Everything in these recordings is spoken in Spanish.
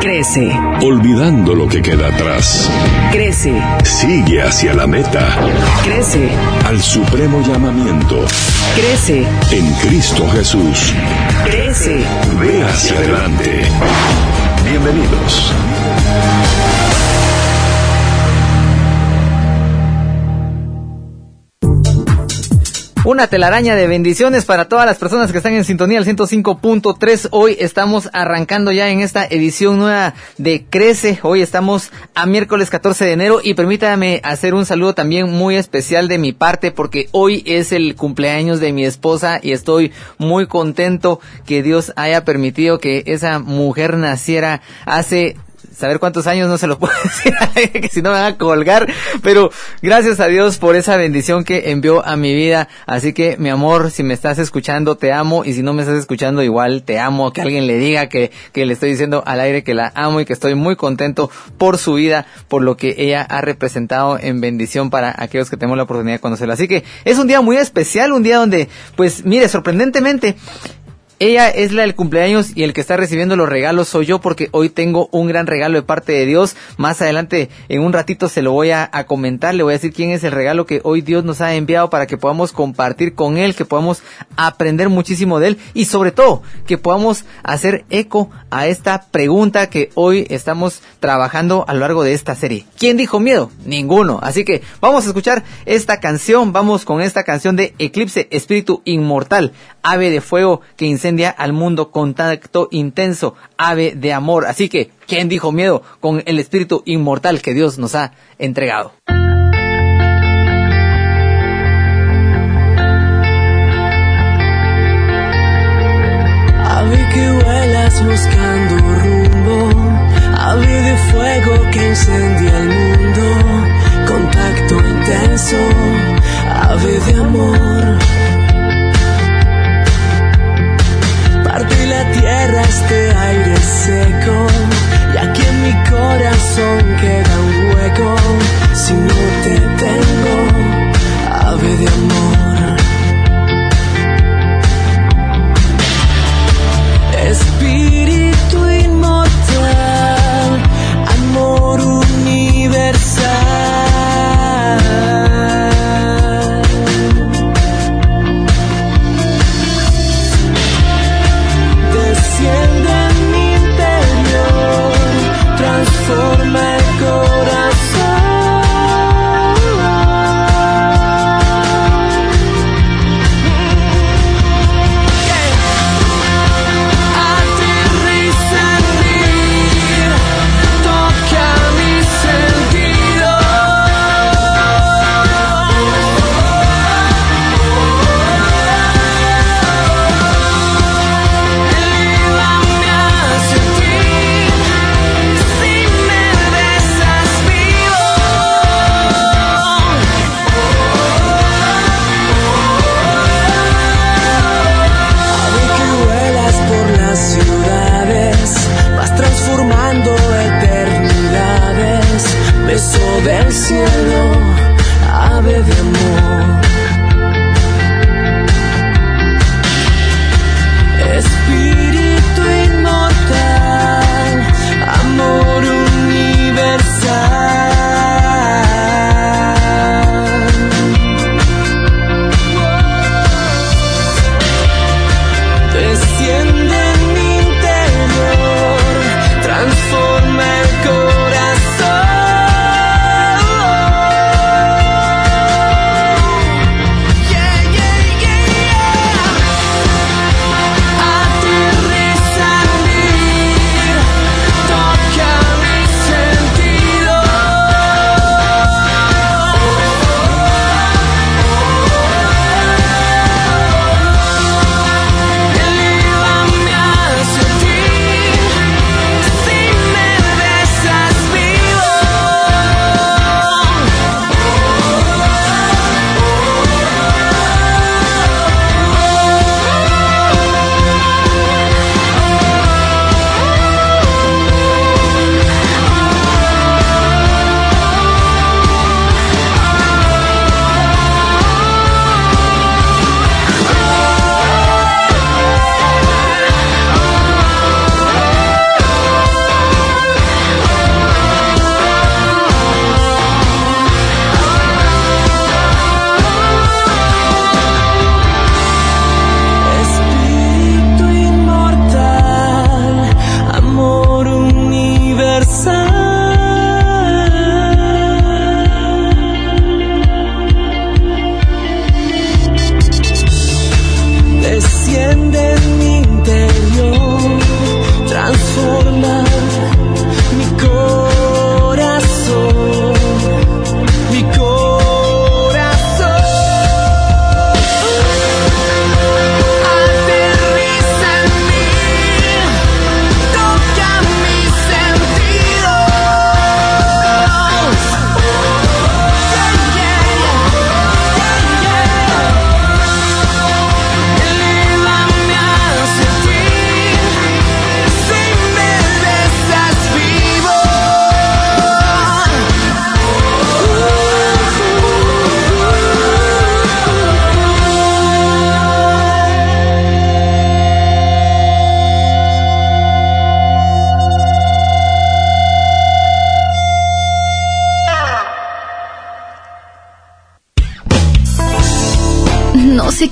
Crece. Olvidando lo que queda atrás. Crece. Sigue hacia la meta. Crece. Al supremo llamamiento. Crece. En Cristo Jesús. Crece. Ve hacia adelante. Bienvenidos. Una telaraña de bendiciones para todas las personas que están en sintonía al 105.3. Hoy estamos arrancando ya en esta edición nueva de Crece. Hoy estamos a miércoles 14 de enero y permítame hacer un saludo también muy especial de mi parte porque hoy es el cumpleaños de mi esposa y estoy muy contento que Dios haya permitido que esa mujer naciera hace saber cuántos años no se lo puedo decir, que si no me van a colgar, pero gracias a Dios por esa bendición que envió a mi vida. Así que, mi amor, si me estás escuchando, te amo, y si no me estás escuchando, igual te amo, que alguien le diga que, que le estoy diciendo al aire que la amo y que estoy muy contento por su vida, por lo que ella ha representado en bendición para aquellos que tenemos la oportunidad de conocerla. Así que es un día muy especial, un día donde, pues, mire, sorprendentemente, ella es la del cumpleaños y el que está recibiendo los regalos soy yo porque hoy tengo un gran regalo de parte de Dios. Más adelante, en un ratito se lo voy a, comentar, le voy a decir quién es el regalo que hoy Dios nos ha enviado para que podamos compartir con él, que podamos aprender muchísimo de él y sobre todo que podamos hacer eco a esta pregunta que hoy estamos trabajando a lo largo de esta serie. ¿Quién dijo miedo? Ninguno. Así que vamos a escuchar esta canción, vamos con esta canción de Eclipse Espíritu Inmortal, ave de fuego que incendia al mundo, contacto intenso, ave de amor. Así que, ¿quién dijo miedo con el espíritu inmortal que Dios nos ha entregado? Ave que vuelas buscando rumbo, ave de fuego que incendia el mundo, contacto intenso, ave de amor. Parte la tierra este aire seco. Y aquí en mi corazón queda un hueco. Si no te tengo ave de amor. Espíritu inmortal amor universal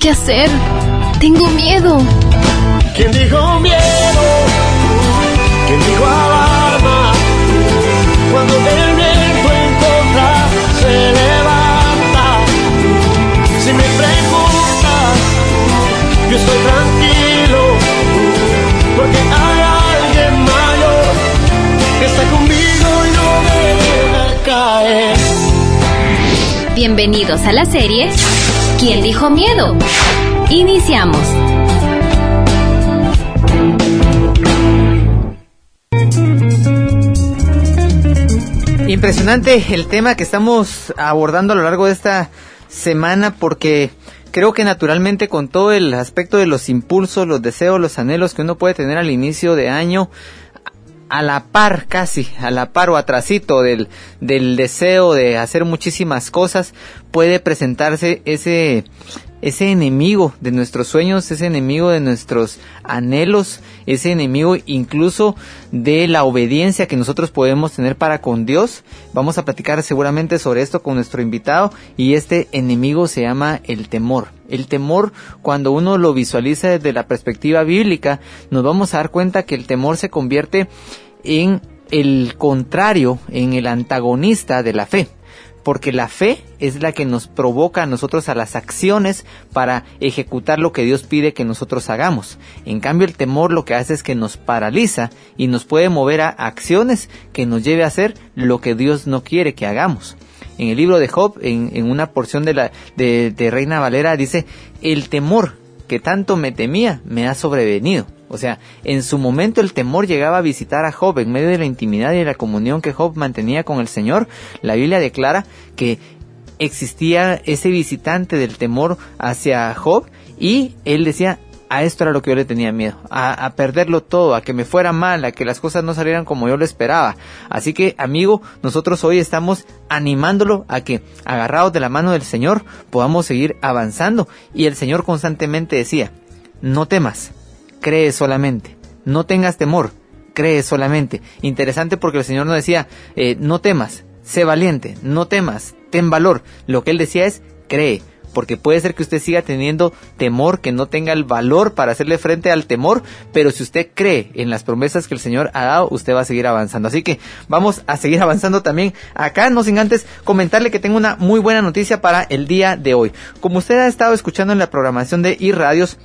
qué hacer. Tengo miedo. ¿Quién dijo miedo? ¿Quién dijo alarma? Cuando el viento en contra se levanta. Si me preguntas, yo estoy tranquilo. Porque hay alguien mayor que está conmigo y no me deja caer. Bienvenidos a la serie ¿Quién dijo miedo? Iniciamos. Impresionante el tema que estamos abordando a lo largo de esta semana porque creo que naturalmente con todo el aspecto de los impulsos, los deseos, los anhelos que uno puede tener al inicio de año, a la par casi, a la par o atrasito del, del deseo de hacer muchísimas cosas, puede presentarse ese, ese enemigo de nuestros sueños, ese enemigo de nuestros anhelos, ese enemigo incluso de la obediencia que nosotros podemos tener para con Dios. Vamos a platicar seguramente sobre esto con nuestro invitado y este enemigo se llama el temor. El temor, cuando uno lo visualiza desde la perspectiva bíblica, nos vamos a dar cuenta que el temor se convierte en el contrario, en el antagonista de la fe porque la fe es la que nos provoca a nosotros a las acciones para ejecutar lo que Dios pide que nosotros hagamos. En cambio, el temor lo que hace es que nos paraliza y nos puede mover a acciones que nos lleve a hacer lo que Dios no quiere que hagamos. En el libro de Job, en, una porción de, la, de, de Reina Valera, dice, el temor que tanto me temía me ha sobrevenido. O sea, en su momento el temor llegaba a visitar a Job en medio de la intimidad y de la comunión que Job mantenía con el Señor. La Biblia declara que existía ese visitante del temor hacia Job y él decía, a esto era lo que yo le tenía miedo, a, perderlo todo, a que me fuera mal, a que las cosas no salieran como yo lo esperaba. Así que, amigo, nosotros hoy estamos animándolo a que, agarrados de la mano del Señor, podamos seguir avanzando. Y el Señor constantemente decía, no temas, cree solamente. No tengas temor, cree solamente. Interesante porque el Señor no decía, eh, no temas, sé valiente, no temas, ten valor. Lo que Él decía es, cree. Porque puede ser que usted siga teniendo temor, que no tenga el valor para hacerle frente al temor, pero si usted cree en las promesas que el Señor ha dado, usted va a seguir avanzando. Así que vamos a seguir avanzando también acá, no sin antes comentarle que tengo una muy buena noticia para el día de hoy. Como usted ha estado escuchando en la programación de iRadios,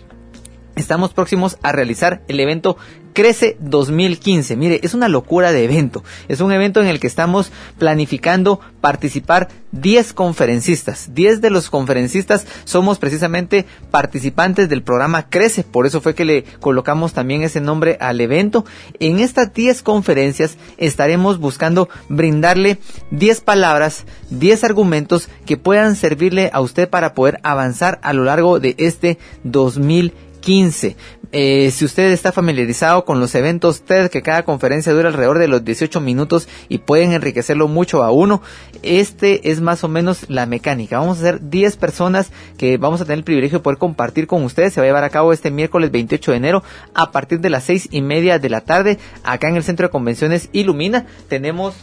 estamos próximos a realizar el evento Crece 2015. Mire, es una locura de evento. Es un evento en el que estamos planificando participar 10 conferencistas. 10 de los conferencistas somos precisamente participantes del programa Crece. Por eso fue que le colocamos también ese nombre al evento. En estas 10 conferencias estaremos buscando brindarle 10 palabras, 10 argumentos que puedan servirle a usted para poder avanzar a lo largo de este 2015 15. Eh, si usted está familiarizado con los eventos TED, que cada conferencia dura alrededor de los 18 minutos y pueden enriquecerlo mucho a uno, este es más o menos la mecánica. Vamos a hacer 10 personas que vamos a tener el privilegio de poder compartir con ustedes. Se va a llevar a cabo este miércoles 28 de enero a partir de las 6 y media de la tarde acá en el Centro de Convenciones Ilumina. Tenemos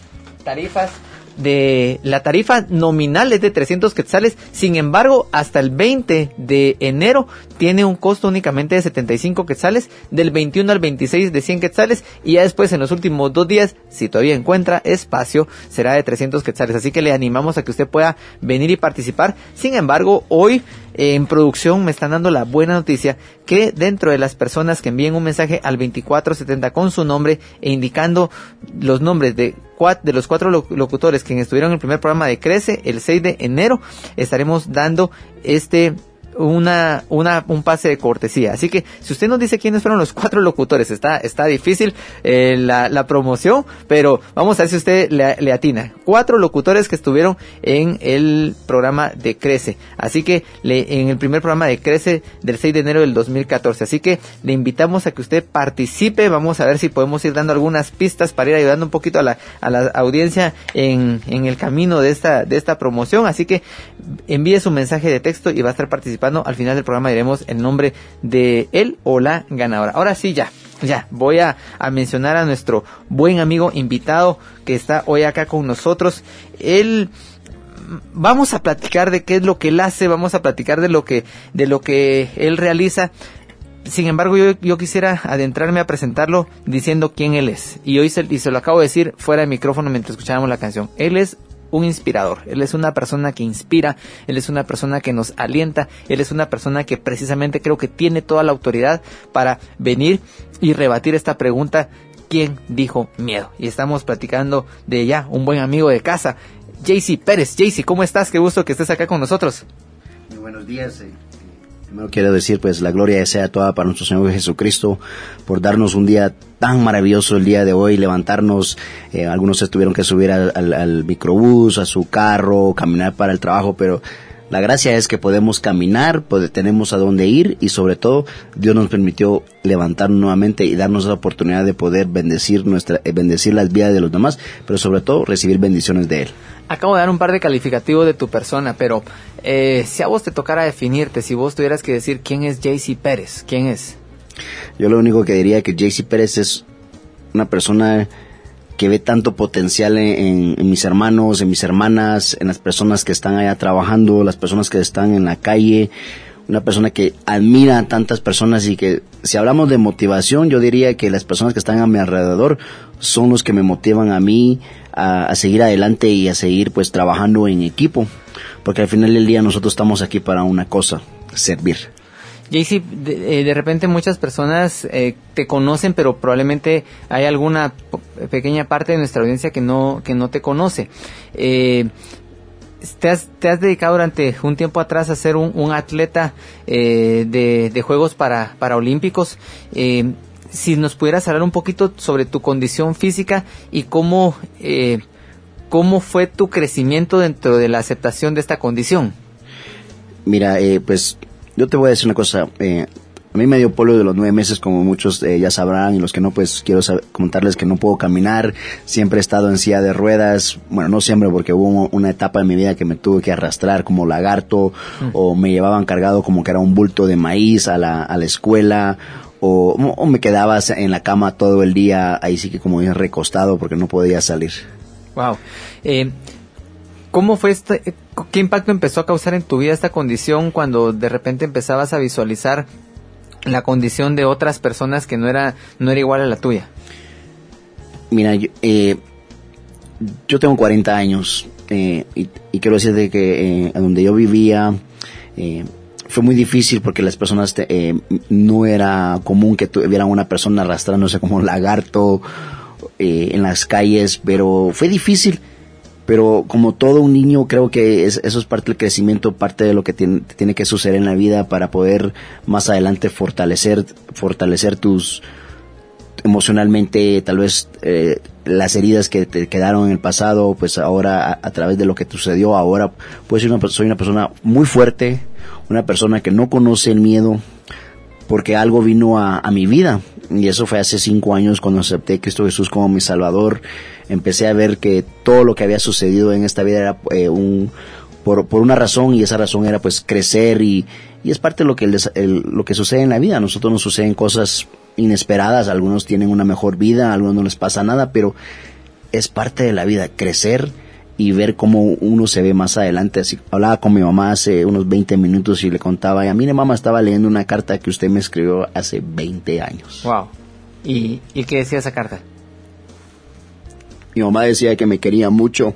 tarifas de la tarifa nominal es de 300 quetzales, sin embargo, hasta el 20 de enero tiene un costo únicamente de 75 quetzales, del 21 al 26 de 100 quetzales y ya después en los últimos dos días, si todavía encuentra espacio, será de 300 quetzales. Así que le animamos a que usted pueda venir y participar. Sin embargo, hoy en producción me están dando la buena noticia que dentro de las personas que envíen un mensaje al 2470 con su nombre e indicando los nombres de, de los cuatro locutores que estuvieron en el primer programa de Crece el 6 de enero, estaremos dando este una, una, un pase de cortesía. Así que si usted nos dice quiénes fueron los cuatro locutores, está, está difícil eh, la, la, promoción, pero vamos a ver si usted le, atina. Cuatro locutores que estuvieron en el programa de Crece. Así que le, en el primer programa de Crece del 6 de enero del 2014. Así que le invitamos a que usted participe. Vamos a ver si podemos ir dando algunas pistas para ir ayudando un poquito a la, a la audiencia en, en el camino de esta, de esta promoción. Así que envíe su mensaje de texto y va a estar participando al final del programa diremos el nombre de él o la ganadora. Ahora sí, ya, ya, voy a, mencionar a nuestro buen amigo invitado que está hoy acá con nosotros. Él vamos a platicar de qué es lo que él hace, vamos a platicar de lo que, de lo que él realiza. Sin embargo, yo, yo quisiera adentrarme a presentarlo diciendo quién él es. Y hoy se, y se lo acabo de decir fuera de micrófono mientras escuchábamos la canción. Él es un inspirador. Él es una persona que inspira, él es una persona que nos alienta, él es una persona que precisamente creo que tiene toda la autoridad para venir y rebatir esta pregunta, ¿quién dijo miedo? Y estamos platicando de ya un buen amigo de casa, JC Pérez. JC, ¿cómo estás? Qué gusto que estés acá con nosotros. Muy buenos días. eh. Primero quiero decir, pues, la gloria sea toda para nuestro Señor Jesucristo por darnos un día tan maravilloso el día de hoy, levantarnos. eh, algunos se tuvieron que subir al, al- al microbús, a su carro, caminar para el trabajo, pero la gracia es que podemos caminar, pues, tenemos a dónde ir y sobre todo Dios nos permitió levantar nuevamente y darnos la oportunidad de poder bendecir nuestra, eh, bendecir las vidas de los demás, pero sobre todo recibir bendiciones de Él. Acabo de dar un par de calificativos de tu persona, pero eh, si a vos te tocara definirte, si vos tuvieras que decir quién es JC Pérez, ¿quién es? Yo lo único que diría que JC Pérez es una persona que ve tanto potencial en, en- en mis hermanos, en mis hermanas, en las personas que están allá trabajando, las personas que están en la calle, una persona que admira a tantas personas y que si hablamos de motivación, yo diría que las personas que están a mi alrededor son los que me motivan a mí a, seguir adelante y a seguir pues trabajando en equipo, porque al final del día nosotros estamos aquí para una cosa, servir. JC, de, eh, de repente muchas personas eh, te conocen, pero probablemente hay alguna pequeña parte de nuestra audiencia que no, que no te conoce. Eh, te, has, te has dedicado durante un tiempo atrás a ser un, un atleta eh, de, de Juegos para, Paraolímpicos. Eh, si nos pudieras hablar un poquito sobre tu condición física y cómo, eh, cómo fue tu crecimiento dentro de la aceptación de esta condición. Mira, eh, pues yo te voy a decir una cosa. eh, a mí me dio polio de los nueve meses, como muchos eh, ya sabrán, y los que no, pues quiero contarles que no puedo caminar. Siempre he estado en silla de ruedas. Bueno, no siempre, porque hubo una etapa en mi vida que me tuve que arrastrar como lagarto, o me llevaban cargado como que era un bulto de maíz a la, a la escuela, o, o me quedaba en la cama todo el día, ahí sí que como bien recostado, porque no podía salir. Wow. Eh, ¿Cómo fue este, qué impacto empezó a causar en tu vida esta condición cuando de repente empezabas a visualizar la condición de otras personas que no era, no era igual a la tuya? Mira, yo, eh, yo tengo 40 años eh, y, y quiero decirte que eh, donde yo vivía eh, fue muy difícil porque las personas te- eh, no era común que tuvieran una persona arrastrándose como un lagarto eh, en las calles, pero fue difícil. Pero como todo un niño, creo que es- eso es parte del crecimiento, parte de lo que tiene, que suceder en la vida para poder más adelante fortalecer, fortalecer tus, emocionalmente, tal vez eh, las heridas que te quedaron en el pasado, pues ahora a, a través de lo que sucedió ahora, pues soy una, soy una persona muy fuerte, una persona que no conoce el miedo, porque algo vino a, mi vida. Y eso fue hace cinco años cuando acepté a Cristo Jesús como mi Salvador. Empecé a ver que todo lo que había sucedido en esta vida era eh, un por, por una razón y esa razón era pues crecer y, y es parte de lo que el- lo que sucede en la vida. A nosotros nos suceden cosas inesperadas, algunos tienen una mejor vida, a algunos no les pasa nada, pero es parte de la vida, crecer y ver cómo uno se ve más adelante. Así, hablaba con mi mamá hace unos 20 minutos y le contaba, y a mí mamá estaba leyendo una carta que usted me escribió hace 20 años. Wow. ¿Y, y qué decía esa carta? Mi mamá decía que me quería mucho.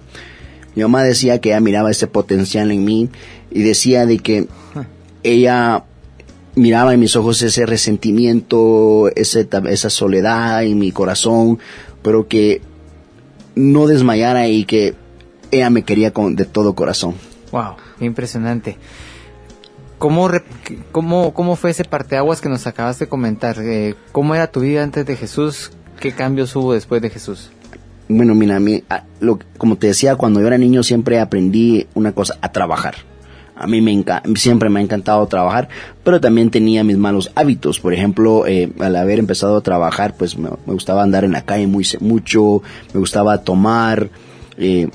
Mi mamá decía que ella miraba ese potencial en mí y decía de que ella miraba en mis ojos ese resentimiento, ese, esa soledad en mi corazón, pero que no desmayara y que ella me quería con, de todo corazón. Wow, impresionante. ¿Cómo, re- cómo, ¿Cómo fue ese parteaguas que nos acabas de comentar? Eh, ¿Cómo era tu vida antes de Jesús? ¿Qué cambios hubo después de Jesús? Bueno, mira, a mí, a- lo- como te decía, cuando yo era niño siempre aprendí una cosa, a trabajar. A mí me siempre me ha encantado trabajar, pero también tenía mis malos hábitos. Por ejemplo, eh, al haber empezado a trabajar, pues me, me gustaba andar en la calle muy, mucho, me gustaba tomar, eh,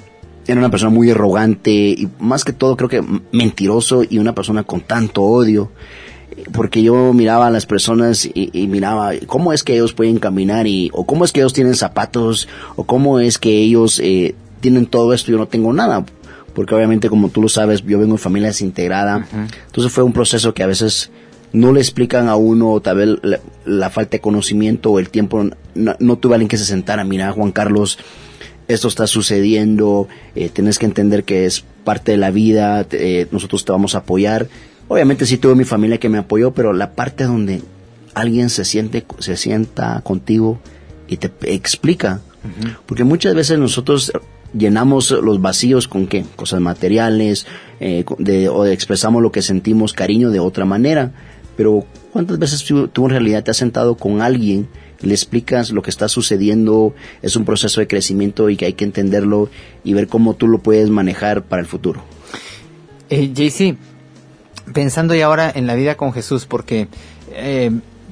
era una persona muy arrogante y más que todo creo que mentiroso y una persona con tanto odio porque yo miraba a las personas y, y miraba cómo es que ellos pueden caminar y o cómo es que ellos tienen zapatos o cómo es que ellos eh, tienen todo esto y yo no tengo nada porque obviamente como tú lo sabes, yo vengo de familia desintegrada, entonces fue un proceso que a veces no le explican a uno, o tal vez la, la falta de conocimiento o el tiempo, no, no tuve alguien que se sentara, mira Juan Carlos, esto está sucediendo, eh, tienes que entender que es parte de la vida, eh, nosotros te vamos a apoyar. Obviamente sí tuve mi familia que me apoyó, pero la parte donde alguien se siente, se sienta contigo y te explica, porque muchas veces nosotros llenamos los vacíos con qué, cosas materiales, eh, de, o de expresamos lo que sentimos cariño de otra manera, pero ¿cuántas veces tú, tú en realidad te has sentado con alguien le explicas lo que está sucediendo, es un proceso de crecimiento y que hay que entenderlo y ver cómo tú lo puedes manejar para el futuro? Eh, pensando ya ahora en la vida con Jesús, porque eh,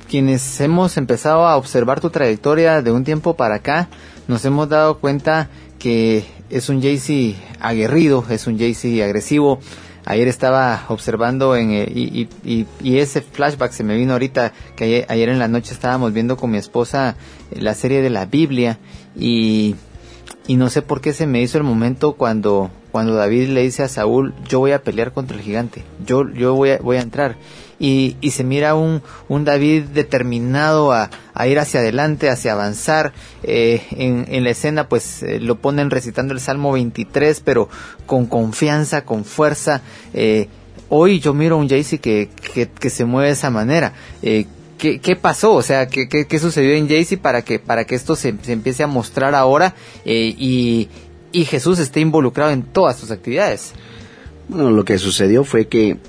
quienes hemos empezado a observar tu trayectoria de un tiempo para acá, nos hemos dado cuenta que es un JC aguerrido, es un JC agresivo. Ayer estaba observando en, eh, y, y- y- ese flashback se me vino ahorita que ayer, ayer en la noche estábamos viendo con mi esposa eh, la serie de la Biblia y y no sé por qué se me hizo el momento cuando cuando David le dice a Saúl yo voy a pelear contra el gigante. Yo yo voy a, voy a entrar y, y se mira un, un David determinado a, a ir hacia adelante hacia avanzar eh, en, en la escena pues eh, lo ponen recitando el Salmo 23 pero con confianza con fuerza eh, hoy yo miro a un Jaycee que, que, que se mueve de esa manera eh, ¿Qué, ¿Qué pasó? O sea, ¿qué, qué, qué sucedió en Jaycee para que, para que esto se, se empiece a mostrar ahora eh, y, y Jesús esté involucrado en todas sus actividades? Bueno, lo que sucedió fue que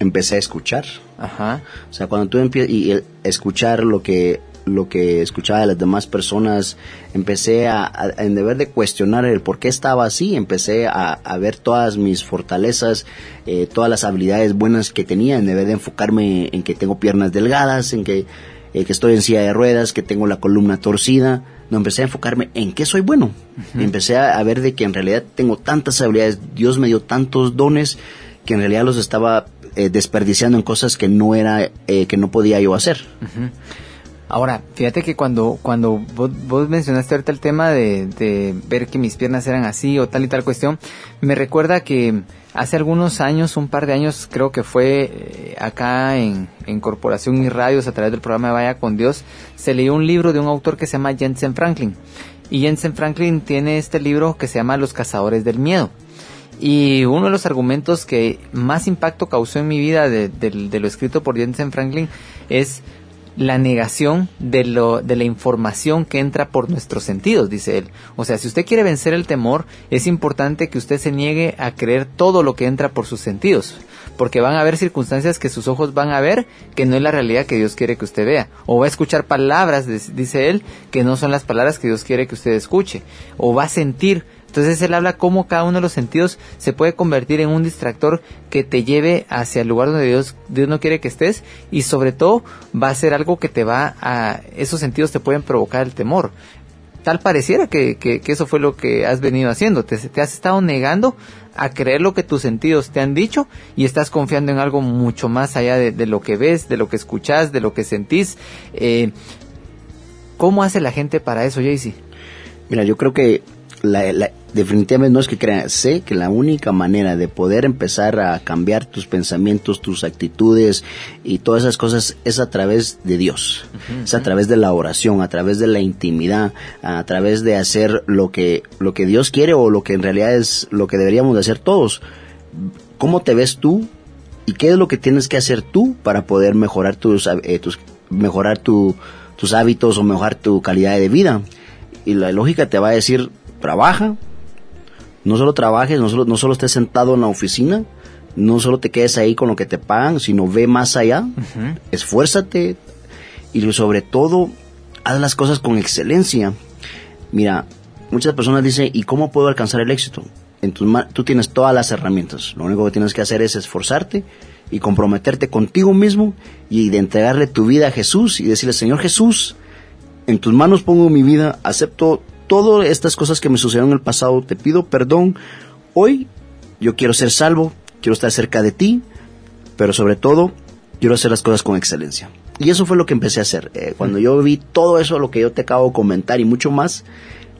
empecé a escuchar. Ajá. O sea, cuando tú empiezas y el- escuchar lo que lo que escuchaba de las demás personas, empecé a, a- en deber de cuestionar el por qué estaba así, empecé a, a ver todas mis fortalezas, eh, todas las habilidades buenas que tenía, en deber de enfocarme en que tengo piernas delgadas, en que, eh, que estoy en silla de ruedas, que tengo la columna torcida, no empecé a enfocarme en qué soy bueno, empecé a, a ver de que en realidad tengo tantas habilidades, Dios me dio tantos dones que en realidad los estaba eh, desperdiciando en cosas que no era eh, que no podía yo hacer. Ahora, fíjate que cuando, cuando vos, vos mencionaste ahorita el tema de, ver que mis piernas eran así o tal y tal cuestión, me recuerda que hace algunos años, un par de años, creo que fue eh, acá en, en Corporación y Radios a través del programa Vaya con Dios, se leyó un libro de un autor que se llama Jensen Franklin. Y Jensen Franklin tiene este libro que se llama Los Cazadores del Miedo. Y uno de los argumentos que más impacto causó en mi vida de, de- lo escrito por Jensen Franklin es la negación de, lo, de la información que entra por nuestros sentidos, dice él. O sea, si usted quiere vencer el temor, es importante que usted se niegue a creer todo lo que entra por sus sentidos. Porque van a haber circunstancias que sus ojos van a ver que no es la realidad que Dios quiere que usted vea. O va a escuchar palabras, dice él, que no son las palabras que Dios quiere que usted escuche. O va a sentir entonces él habla cómo cada uno de los sentidos se puede convertir en un distractor que te lleve hacia el lugar donde Dios, Dios no quiere que estés y sobre todo va a ser algo que te va a... Esos sentidos te pueden provocar el temor. Tal pareciera que, que, que eso fue lo que has venido haciendo. Te, has estado negando a creer lo que tus sentidos te han dicho y estás confiando en algo mucho más allá de, de lo que ves, de lo que escuchas, de lo que sentís. Eh, ¿Cómo hace la gente para eso, Jaycee? Mira, yo creo que la, la- definitivamente no es que crea, sé que la única manera de poder empezar a cambiar tus pensamientos, tus actitudes y todas esas cosas es a través de Dios, es a través de la oración, a través de la intimidad, a través de hacer lo que lo que Dios quiere o lo que en realidad es lo que deberíamos de hacer todos. ¿Cómo te ves tú y qué es lo que tienes que hacer tú para poder mejorar tus, eh, tus mejorar tu- tus hábitos o mejorar tu calidad de vida? Y la lógica te va a decir, trabaja, no solo trabajes, no solo, no solo estés sentado en la oficina, no solo te quedes ahí con lo que te pagan, sino ve más allá, esfuérzate y sobre todo haz las cosas con excelencia. Mira, muchas personas dicen, ¿y cómo puedo alcanzar el éxito? En tus ma- tú tienes todas las herramientas, lo único que tienes que hacer es esforzarte y comprometerte contigo mismo y de entregarle tu vida a Jesús y decirle, Señor Jesús, en tus manos pongo mi vida, acepto todas estas cosas que me sucedieron en el pasado, te pido perdón. Hoy yo quiero ser salvo, quiero estar cerca de ti, pero sobre todo quiero hacer las cosas con excelencia. Y eso fue lo que empecé a hacer. Eh, cuando yo vi todo eso, lo que yo te acabo de comentar y mucho más,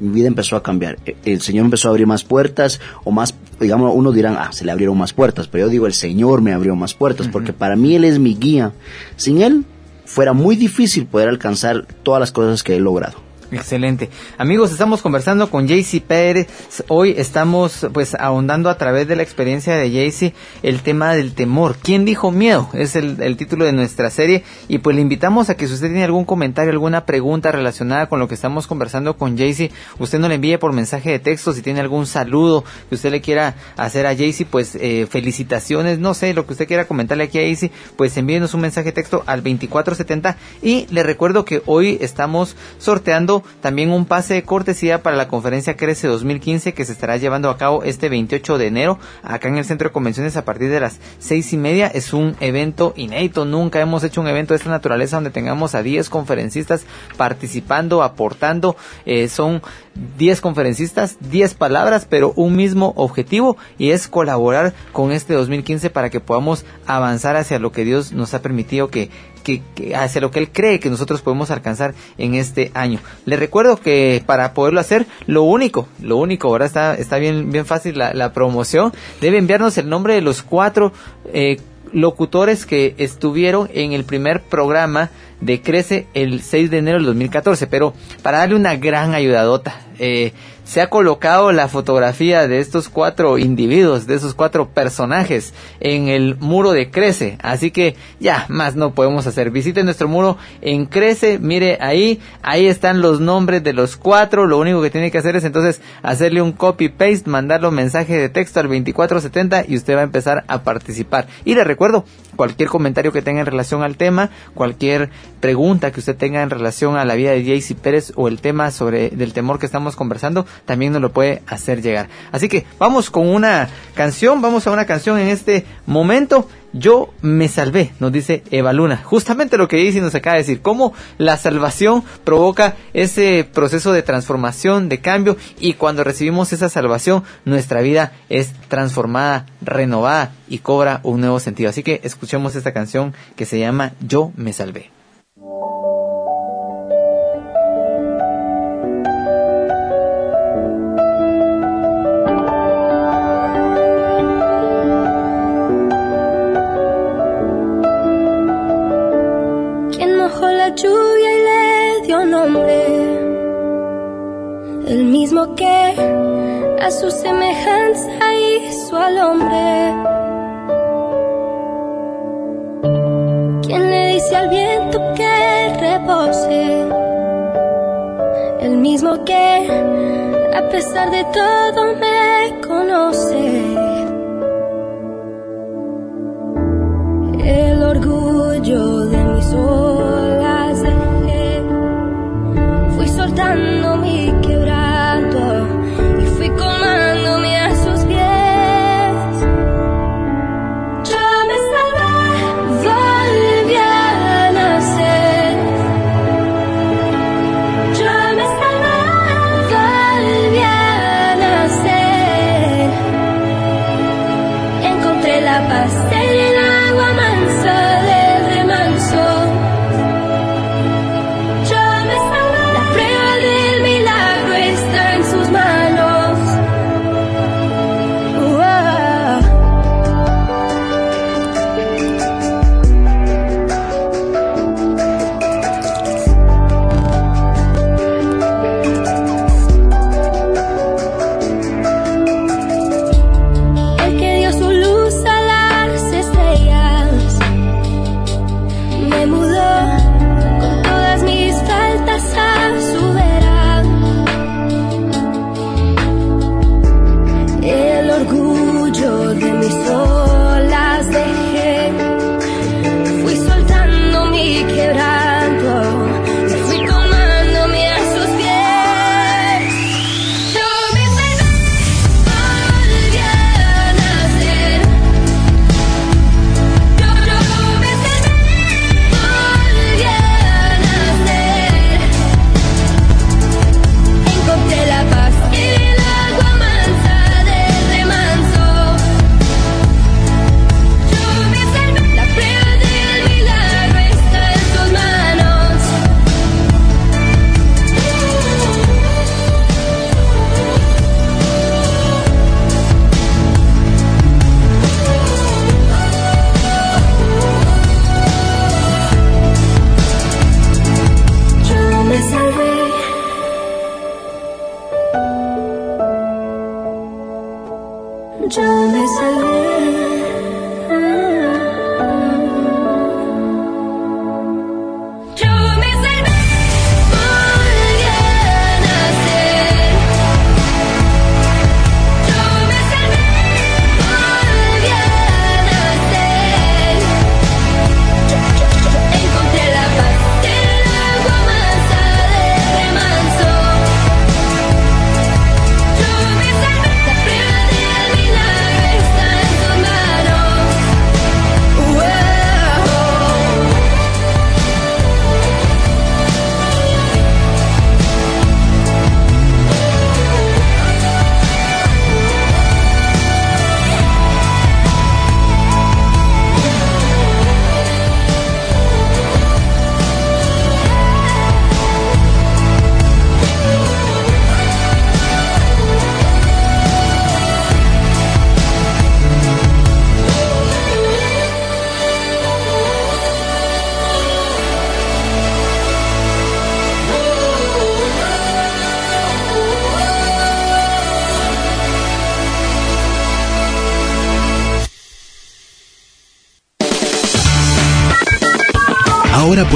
mi vida empezó a cambiar. Eh, El Señor empezó a abrir más puertas o más digamos, unos dirán, ah, se le abrieron más puertas, pero yo digo, el Señor me abrió más puertas, porque para mí Él es mi guía. Sin Él, fuera muy difícil poder alcanzar todas las cosas que he logrado. Excelente. Amigos, estamos conversando con Jaycee Pérez. Hoy estamos pues ahondando a través de la experiencia de Jaycee el tema del temor. ¿Quién dijo miedo? Es el, título de nuestra serie y pues le invitamos a que si usted tiene algún comentario, alguna pregunta relacionada con lo que estamos conversando con Jaycee, usted nos le envíe por mensaje de texto. Si tiene algún saludo que usted le quiera hacer a Jaycee, pues eh, felicitaciones, no sé, lo que usted quiera comentarle aquí a Jaycee, pues envíenos un mensaje de texto al 2470 y le recuerdo que hoy estamos sorteando también un pase de cortesía para la conferencia Crece 2015 que se estará llevando a cabo este 28 de enero acá en el centro de convenciones a partir de las seis y media. Es un evento inédito, nunca hemos hecho un evento de esta naturaleza donde tengamos a 10 conferencistas participando, aportando. Eh, son 10 conferencistas, 10 palabras, pero un mismo objetivo y es colaborar con este 2015 para que podamos avanzar hacia lo que Dios nos ha permitido que, que, hacia lo que Él cree que nosotros podemos alcanzar en este año. Le recuerdo que para poderlo hacer, lo único, lo único, ahora está, está bien, bien fácil la, la promoción, debe enviarnos el nombre de los cuatro eh, locutores que estuvieron en el primer programa de Crece el 6 de enero del 2014, pero para darle una gran ayudadota, eh, se ha colocado la fotografía de estos cuatro individuos, de esos cuatro personajes en el muro de Crece. Así que ya, más no podemos hacer. Visite nuestro muro en Crece, mire ahí, ahí están los nombres de los cuatro. Lo único que tiene que hacer es entonces hacerle un copy paste, mandarle un mensaje de texto al 2470 y usted va a empezar a participar. Y le recuerdo, cualquier comentario que tenga en relación al tema, cualquier pregunta que usted tenga en relación a la vida de Jaycee Pérez o el tema sobre del temor que estamos conversando, también nos lo puede hacer llegar. Así que vamos con una canción, vamos a una canción en este momento. Yo me salvé, nos dice Eva Luna. Justamente lo que dice y nos acaba de decir, cómo la salvación provoca ese proceso de transformación, de cambio, y cuando recibimos esa salvación, nuestra vida es transformada, renovada y cobra un nuevo sentido. Así que escuchemos esta canción que se llama Yo me salvé. Lluvia y le dio nombre, el mismo que a su semejanza hizo al hombre. Quien le dice al viento que repose, el mismo que a pesar de todo me conoce. El orgullo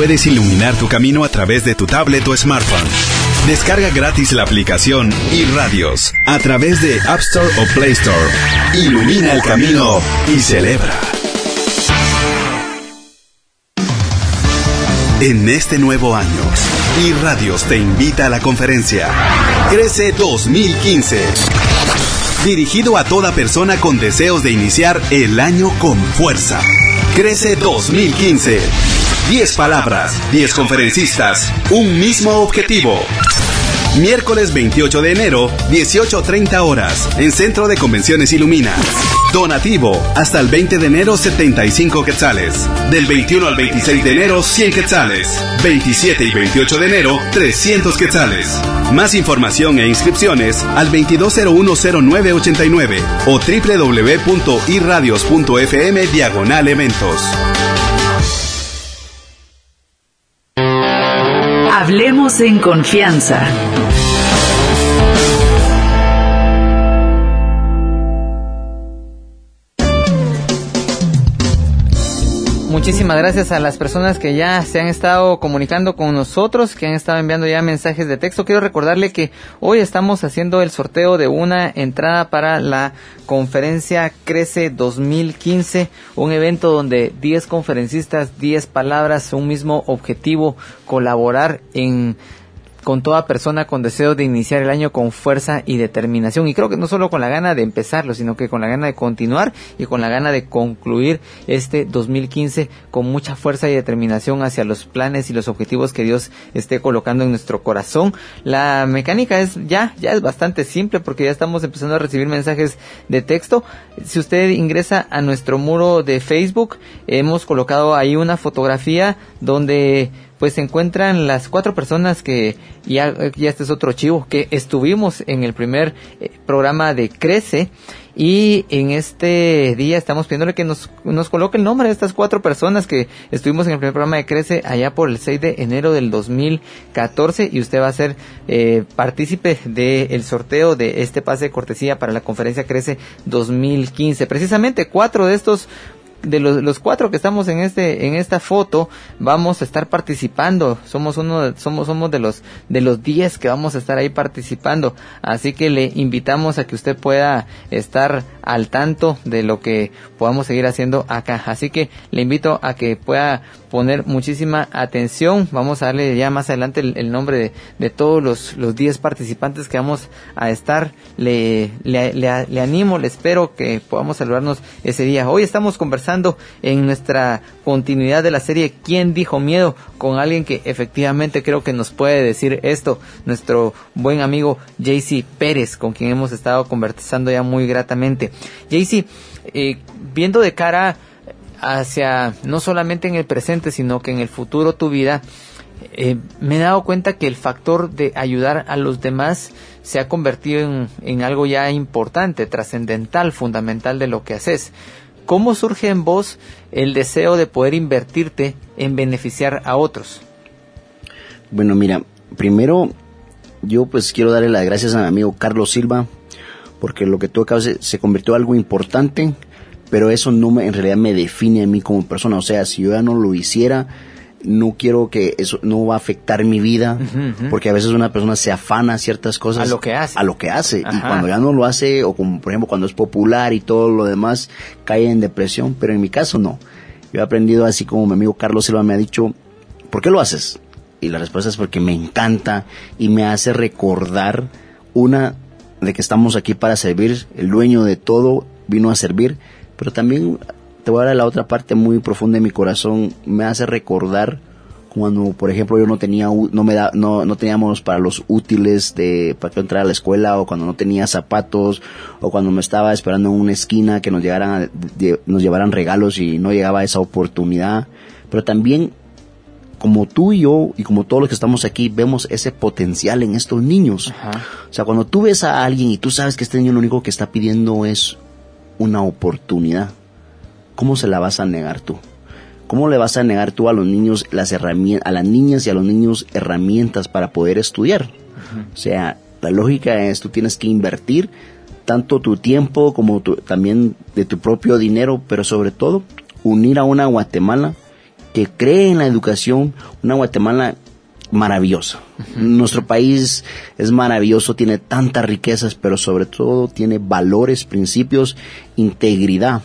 puedes iluminar tu camino a través de tu tablet o smartphone. Descarga gratis la aplicación iRadios a través de App Store o Play Store. Ilumina el camino y celebra. En este nuevo año, iRadios te invita a la conferencia Crece 2015. Dirigido a toda persona con deseos de iniciar el año con fuerza. Crece 2015. 10 palabras, 10 conferencistas, un mismo objetivo. Miércoles 28 de enero, 18.30 horas, en Centro de Convenciones Ilumina. Donativo, hasta el 20 de enero, 75 quetzales. Del 21 al 26 de enero, 100 quetzales. 27 y 28 de enero, 300 quetzales. Más información e inscripciones al 22010989 o www.irradios.fm diagonal eventos. Hablemos en confianza. Muchísimas gracias a las personas que ya se han estado comunicando con nosotros, que han estado enviando ya mensajes de texto. Quiero recordarle que hoy estamos haciendo el sorteo de una entrada para la conferencia Crece 2015, un evento donde 10 conferencistas, 10 palabras, un mismo objetivo, colaborar en con toda persona con deseo de iniciar el año con fuerza y determinación. Y creo que no solo con la gana de empezarlo, sino que con la gana de continuar y con la gana de concluir este 2015 con mucha fuerza y determinación hacia los planes y los objetivos que Dios esté colocando en nuestro corazón. La mecánica es ya, ya es bastante simple porque ya estamos empezando a recibir mensajes de texto. Si usted ingresa a nuestro muro de Facebook, hemos colocado ahí una fotografía donde pues se encuentran las cuatro personas que ya, ya este es otro chivo, que estuvimos en el primer eh, programa de Crece y en este día estamos pidiéndole que nos, nos coloque el nombre de estas cuatro personas que estuvimos en el primer programa de Crece allá por el 6 de enero del 2014 y usted va a ser eh, partícipe del sorteo de este pase de cortesía para la conferencia Crece 2015. Precisamente cuatro de estos de los, los, cuatro que estamos en este en esta foto vamos a estar participando. Somos uno somos somos de los de los diez que vamos a estar ahí participando. Así que le invitamos a que usted pueda estar al tanto de lo que podamos seguir haciendo acá. Así que le invito a que pueda poner muchísima atención vamos a darle ya más adelante el, nombre de, todos los los diez participantes que vamos a estar le, le animo le espero que podamos saludarnos ese día hoy estamos conversando en nuestra continuidad de la serie ¿Quién dijo miedo? con alguien que efectivamente creo que nos puede decir esto, nuestro buen amigo JC Pérez, con quien hemos estado conversando ya muy gratamente. JC, eh, viendo de cara hacia no solamente en el presente, sino que en el futuro tu vida, eh, me he dado cuenta que el factor de ayudar a los demás se ha convertido en, en algo ya importante, trascendental, fundamental de lo que haces. ¿Cómo surge en vos el deseo de poder invertirte en beneficiar a otros? Bueno, mira, primero yo pues quiero darle las gracias a mi amigo Carlos Silva porque lo que tú acabas de, se convirtió en algo importante, pero eso no me, en realidad me define a mí como persona. O sea, si yo ya no lo hiciera, no quiero que eso no va a afectar mi vida, porque a veces una persona se afana a ciertas cosas. A lo que hace. A lo que hace. Y cuando ya no lo hace, o como por ejemplo cuando es popular y todo lo demás, cae en depresión, pero en mi caso no. Yo he aprendido así como mi amigo Carlos Silva me ha dicho, ¿por qué lo haces? Y la respuesta es porque me encanta y me hace recordar una de que estamos aquí para servir, el dueño de todo vino a servir, pero también te voy a dar la otra parte muy profunda de mi corazón, me hace recordar cuando por ejemplo yo no tenía no me da no, no teníamos para los útiles de para que entrar a la escuela o cuando no tenía zapatos o cuando me estaba esperando en una esquina que nos llegaran de- nos llevaran regalos y no llegaba esa oportunidad. Pero también como tú y yo y como todos los que estamos aquí vemos ese potencial en estos niños. Ajá. o sea, cuando tú ves a alguien y tú sabes que este niño lo único que está pidiendo es una oportunidad, ¿cómo se la vas a negar tú? ¿Cómo le vas a negar tú a los niños las herramientas, a las niñas y a los niños herramientas para poder estudiar? O sea, la lógica es tú tienes que invertir tanto tu tiempo como tu- también de tu propio dinero, pero sobre todo unir a una Guatemala que cree en la educación, una Guatemala maravillosa. Nuestro país es maravilloso, tiene tantas riquezas, pero sobre todo tiene valores, principios, integridad.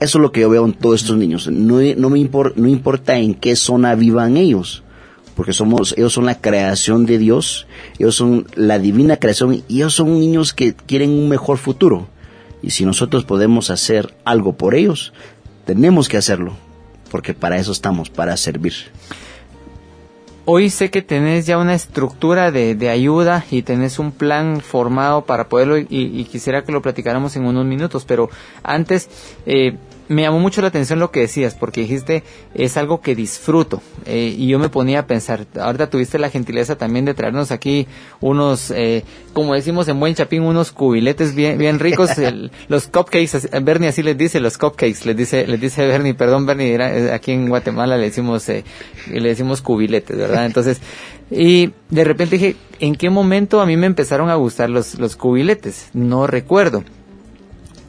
Eso es lo que yo veo en todos estos niños. No, no me no importa en qué zona vivan ellos, porque somos, ellos son la creación de Dios, ellos son la divina creación y ellos son niños que quieren un mejor futuro. Y si nosotros podemos hacer algo por ellos, tenemos que hacerlo, porque para eso estamos, para servir. Hoy sé que tenés ya una estructura de, de ayuda y tenés un plan formado para poderlo y, quisiera que lo platicáramos en unos minutos, pero antes eh, me llamó mucho la atención lo que decías, porque dijiste es algo que disfruto eh, y yo me ponía a pensar, ahorita tuviste la gentileza también de traernos aquí unos, eh, como decimos en buen chapín, unos cubiletes bien, bien ricos, el- los cupcakes, Bernie así les dice, los cupcakes, les dice, les dice Bernie, perdón Bernie, era- eh, aquí en Guatemala le decimos, eh, le decimos cubiletes, ¿verdad? Entonces, y de repente dije, ¿en qué momento a mí me empezaron a gustar los, los cubiletes? No recuerdo.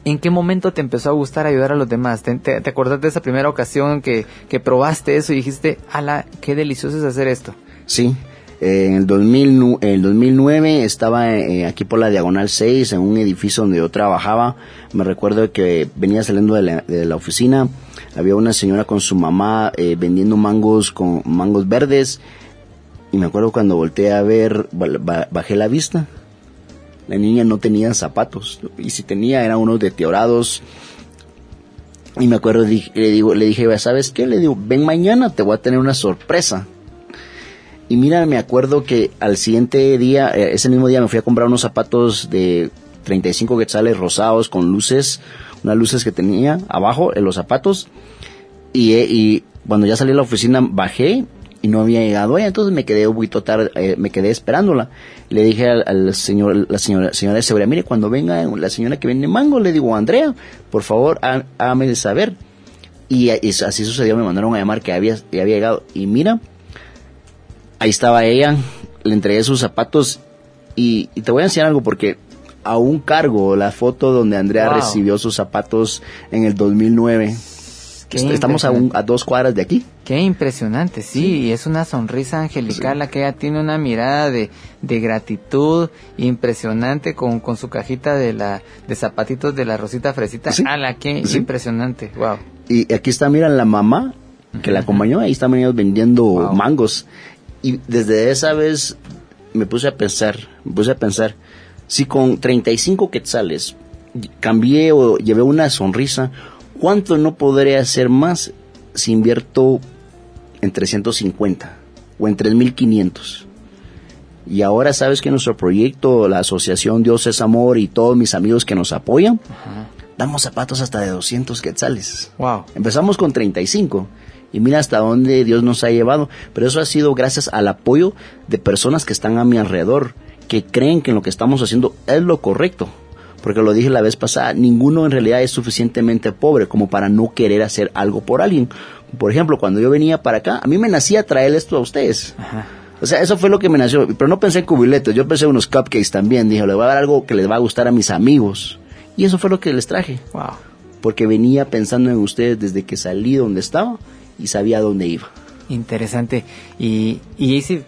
¿En qué momento te empezó a gustar ayudar a los demás? ¿Te, te, acordás de esa primera ocasión que, que probaste eso y dijiste, ala, qué delicioso es hacer esto? Sí, eh, en el, 2000, nu- en el 2009 estaba eh, aquí por la Diagonal 6 en un edificio donde yo trabajaba. Me recuerdo que venía saliendo de la, oficina, había una señora con su mamá eh, vendiendo mangos con mangos verdes y me acuerdo cuando volteé a ver, ba- ba- bajé la vista. La niña no tenía zapatos y si tenía eran unos deteriorados. Y me acuerdo, le, digo, le dije, ¿sabes qué? Le digo, ven mañana, te voy a tener una sorpresa. Y mira, me acuerdo que al siguiente día, eh, ese mismo día me fui a comprar unos zapatos de 35 quetzales rosados con luces, unas luces que tenía abajo en los zapatos. Y, eh, y cuando ya salí de la oficina bajé y no había llegado ella, entonces me quedé un poquito tarde, eh, me quedé esperándola. Le dije al, al señor, la señora, señora de seguridad, mire, cuando venga la señora que vende mango, le digo, Andrea, por favor, há- hágame saber. Y, eh, y así sucedió, me mandaron a llamar que había, que había llegado. Y mira, ahí estaba ella, le entregué sus zapatos y, y te voy a enseñar algo porque aún cargo la foto donde Andrea Wow. recibió sus zapatos en el 2009. Qué Estamos a, un- a dos cuadras de aquí. Qué impresionante, sí, y es una sonrisa angelical la que ella tiene una mirada de, de gratitud impresionante con, con su cajita de la de zapatitos de la Rosita Fresita. Sí. ¡Hala, qué impresionante! Wow. Y aquí está, mira, la mamá que la acompañó, ahí están ellos vendiendo Wow. mangos. Y desde esa vez me puse a pensar, me puse a pensar, si con 35 quetzales cambié o llevé una sonrisa, ¿cuánto no podré hacer más si invierto en 350 o en 3500? Y ahora sabes que nuestro proyecto, la asociación Dios es Amor y todos mis amigos que nos apoyan, damos zapatos hasta de 200 quetzales. Wow. Empezamos con 35 y mira hasta dónde Dios nos ha llevado. Pero eso ha sido gracias al apoyo de personas que están a mi alrededor, que creen que lo que estamos haciendo es lo correcto. Porque lo dije la vez pasada, ninguno en realidad es suficientemente pobre como para no querer hacer algo por alguien. Por ejemplo, cuando yo venía para acá, a mí me nacía traer esto a ustedes. Ajá. O sea, eso fue lo que me nació. Pero no pensé en cubiletos, yo pensé en unos cupcakes también. Dije, le voy a dar algo que les va a gustar a mis amigos. Y eso fue lo que les traje. Wow. Porque venía pensando en ustedes desde que salí donde estaba y sabía dónde iba. Interesante. Y, y Isi,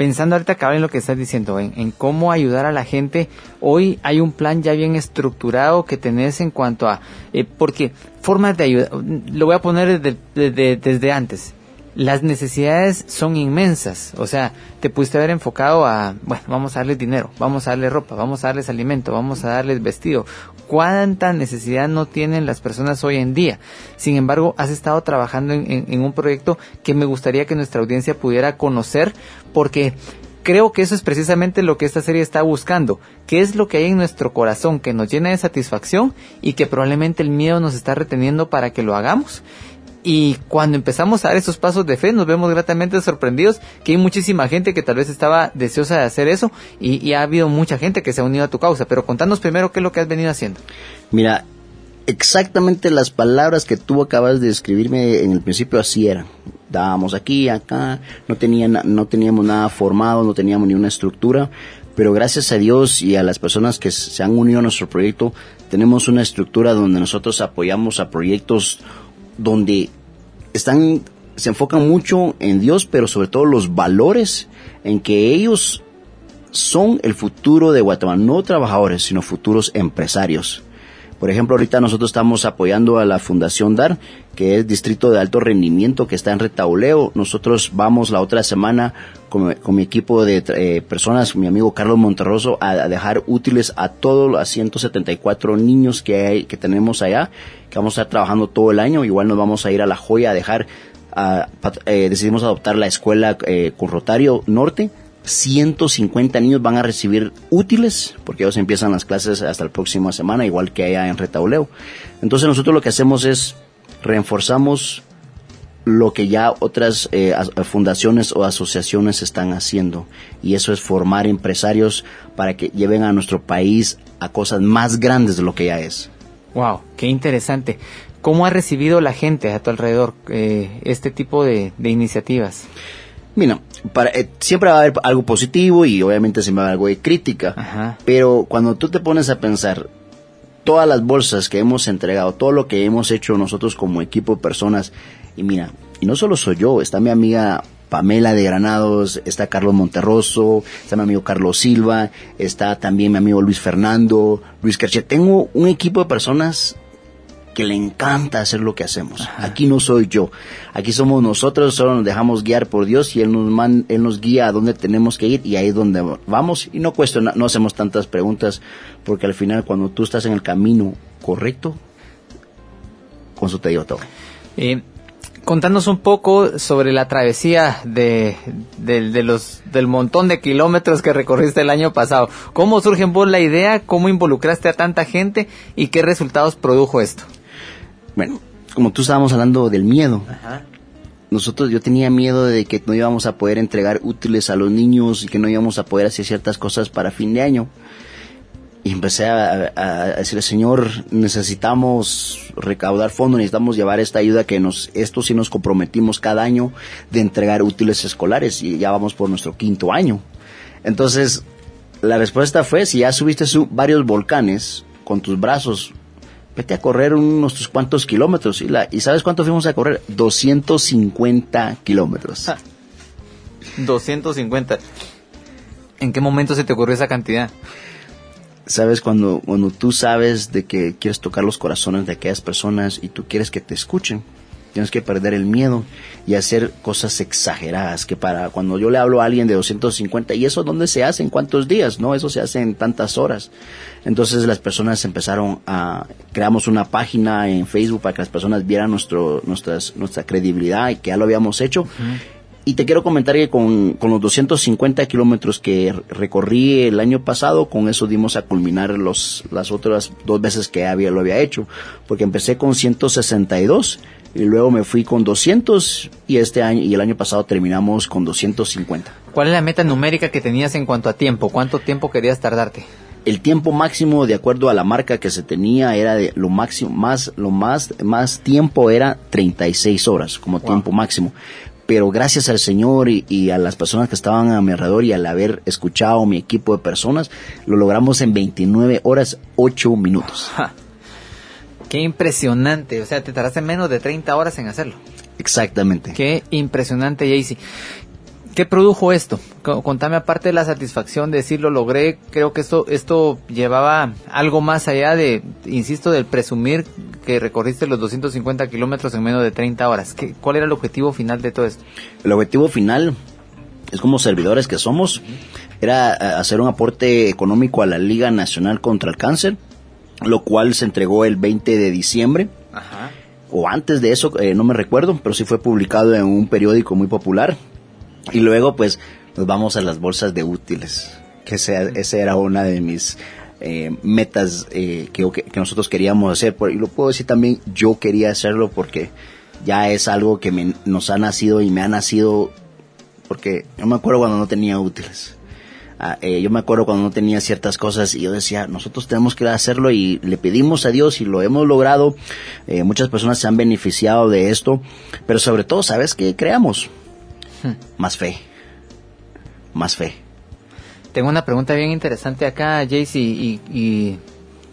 pensando ahorita acaba en lo que estás diciendo, en, en cómo ayudar a la gente, hoy hay un plan ya bien estructurado que tenés en cuanto a, eh, porque formas de ayuda, lo voy a poner desde, desde, desde antes. Las necesidades son inmensas, o sea, te pudiste haber enfocado a, bueno, vamos a darles dinero, vamos a darles ropa, vamos a darles alimento, vamos a darles vestido. ¿Cuánta necesidad no tienen las personas hoy en día? Sin embargo, has estado trabajando en, un proyecto que me gustaría que nuestra audiencia pudiera conocer, porque creo que eso es precisamente lo que esta serie está buscando. ¿Qué es lo que hay en nuestro corazón que nos llena de satisfacción y que probablemente el miedo nos está reteniendo para que lo hagamos? Y cuando empezamos a dar esos pasos de fe, nos vemos gratamente sorprendidos que hay muchísima gente que tal vez estaba deseosa de hacer eso y, y ha habido mucha gente que se ha unido a tu causa. Pero contanos primero qué es lo que has venido haciendo. Mira, exactamente las palabras que tú acabas de escribirme en el principio así eran. Dábamos aquí, acá, no, tenía, na- no teníamos nada formado, no teníamos ni una estructura, pero gracias a Dios y a las personas que se han unido a nuestro proyecto, tenemos una estructura donde nosotros apoyamos a proyectos donde están, se enfocan mucho en Dios, pero sobre todo los valores en que ellos son el futuro de Guatemala, no trabajadores, sino futuros empresarios. Por ejemplo, ahorita nosotros estamos apoyando a la Fundación DAR, que es Distrito de Alto Rendimiento, que está en Retauleo. Nosotros vamos la otra semana con, con mi equipo de eh, personas, mi amigo Carlos Monterroso, a, dejar útiles a todos los 174 niños que, hay, que tenemos allá, que vamos a estar trabajando todo el año. Igual nos vamos a ir a La Joya a dejar, a- eh, decidimos adoptar la escuela eh, con Rotario Norte, 150 niños van a recibir útiles, porque ellos empiezan las clases hasta la próxima semana, igual que allá en Retauleo. Entonces nosotros lo que hacemos es reforzamos lo que ya otras eh, as- fundaciones o asociaciones están haciendo. Y eso es formar empresarios para que lleven a nuestro país a cosas más grandes de lo que ya es. Wow, qué interesante. ¿Cómo ha recibido la gente a tu alrededor eh, este tipo de iniciativas? Mira, para, eh, siempre va a haber algo positivo y obviamente siempre va a haber algo de crítica. Ajá. Pero cuando tú te pones a pensar todas las bolsas que hemos entregado, todo lo que hemos hecho nosotros como equipo de personas, y mira, y no solo soy yo, está mi amiga Pamela de Granados, está Carlos Monterroso, está mi amigo Carlos Silva, está también mi amigo Luis Fernando, Luis Kercher. Tengo un equipo de personas que le encanta hacer lo que hacemos. Aquí no soy yo. Aquí somos nosotros, solo nos dejamos guiar por Dios y Él nos, man- él nos guía a dónde tenemos que ir y ahí es donde vamos. Y no cuestiona, no hacemos tantas preguntas porque al final cuando tú estás en el camino correcto, con eso te digo todo. Eh, contanos un poco sobre la travesía de, de- de los, del montón de kilómetros que recorriste el año pasado. ¿Cómo surge en vos la idea? ¿Cómo involucraste a tanta gente? ¿Y qué resultados produjo esto? Bueno, como tú estábamos hablando del miedo, nosotros yo tenía miedo de que no íbamos a poder entregar útiles a los niños y que no íbamos a poder hacer ciertas cosas para fin de año. Y empecé a, a, a decirle, Señor, necesitamos recaudar fondos, necesitamos llevar esta ayuda que nos, esto sí nos comprometimos cada año de entregar útiles escolares y ya vamos por nuestro quinto año. Entonces, la respuesta fue, si ya subiste su- varios volcanes con tus brazos, vete a correr unos cuantos kilómetros. Y, la, ¿Y sabes cuánto fuimos a correr? 250 kilómetros. 250. ¿En qué momento se te ocurrió esa cantidad? sabes cuando, cuando tú sabes de que quieres tocar los corazones de aquellas personas y tú quieres que te escuchen. Tienes que perder el miedo y hacer cosas exageradas que para cuando yo le hablo a alguien de 250 y eso dónde se hace en cuántos días, no, eso se hace en tantas horas. Entonces las personas empezaron a creamos una página en Facebook para que las personas vieran nuestro nuestras nuestra credibilidad y que ya lo habíamos hecho. Y te quiero comentar que con, con los 250 kilómetros que recorrí el año pasado, con eso dimos a culminar los, las otras dos veces que había, lo había hecho. Porque empecé con 162 y luego me fui con 200 y este año y el año pasado terminamos con 250. ¿Cuál es la meta numérica que tenías en cuanto a tiempo? ¿Cuánto tiempo querías tardarte? El tiempo máximo de acuerdo a la marca que se tenía era de lo máximo más lo más más tiempo era 36 horas como tiempo máximo. pero gracias al Señor y, y a las personas que estaban a mi alrededor y al haber escuchado mi equipo de personas, lo logramos en 29 horas 8 minutos. Qué impresionante. O sea, te tardaste menos de 30 horas en hacerlo. Exactamente. Qué impresionante, Jaycee. ¿Qué produjo esto? Co- Contame aparte de la satisfacción de decir lo logré, creo que esto esto llevaba algo más allá de, insisto, del presumir que recorriste los 250 kilómetros en menos de 30 horas. ¿Qué, ¿Cuál era el objetivo final de todo esto? El objetivo final es como servidores que somos, era eh, hacer un aporte económico a la Liga Nacional contra el Cáncer, lo cual se entregó el 20 de diciembre. Ajá. o antes de eso, eh, no me recuerdo, pero sí fue publicado en un periódico muy popular. Y luego, pues, nos vamos a las bolsas de útiles, que esa, esa era una de mis eh, metas eh, que, que- nosotros queríamos hacer. Y lo puedo decir también, yo quería hacerlo porque ya es algo que me- nos ha nacido y me ha nacido, porque yo me acuerdo cuando no tenía útiles. Ah, eh, yo me acuerdo cuando no tenía ciertas cosas y yo decía, nosotros tenemos que hacerlo y le pedimos a Dios y lo hemos logrado. Eh, muchas personas se han beneficiado de esto, pero sobre todo, ¿sabes qué creamos? Más fe. Más fe. Tengo una pregunta bien interesante acá, Jaycee, y, y,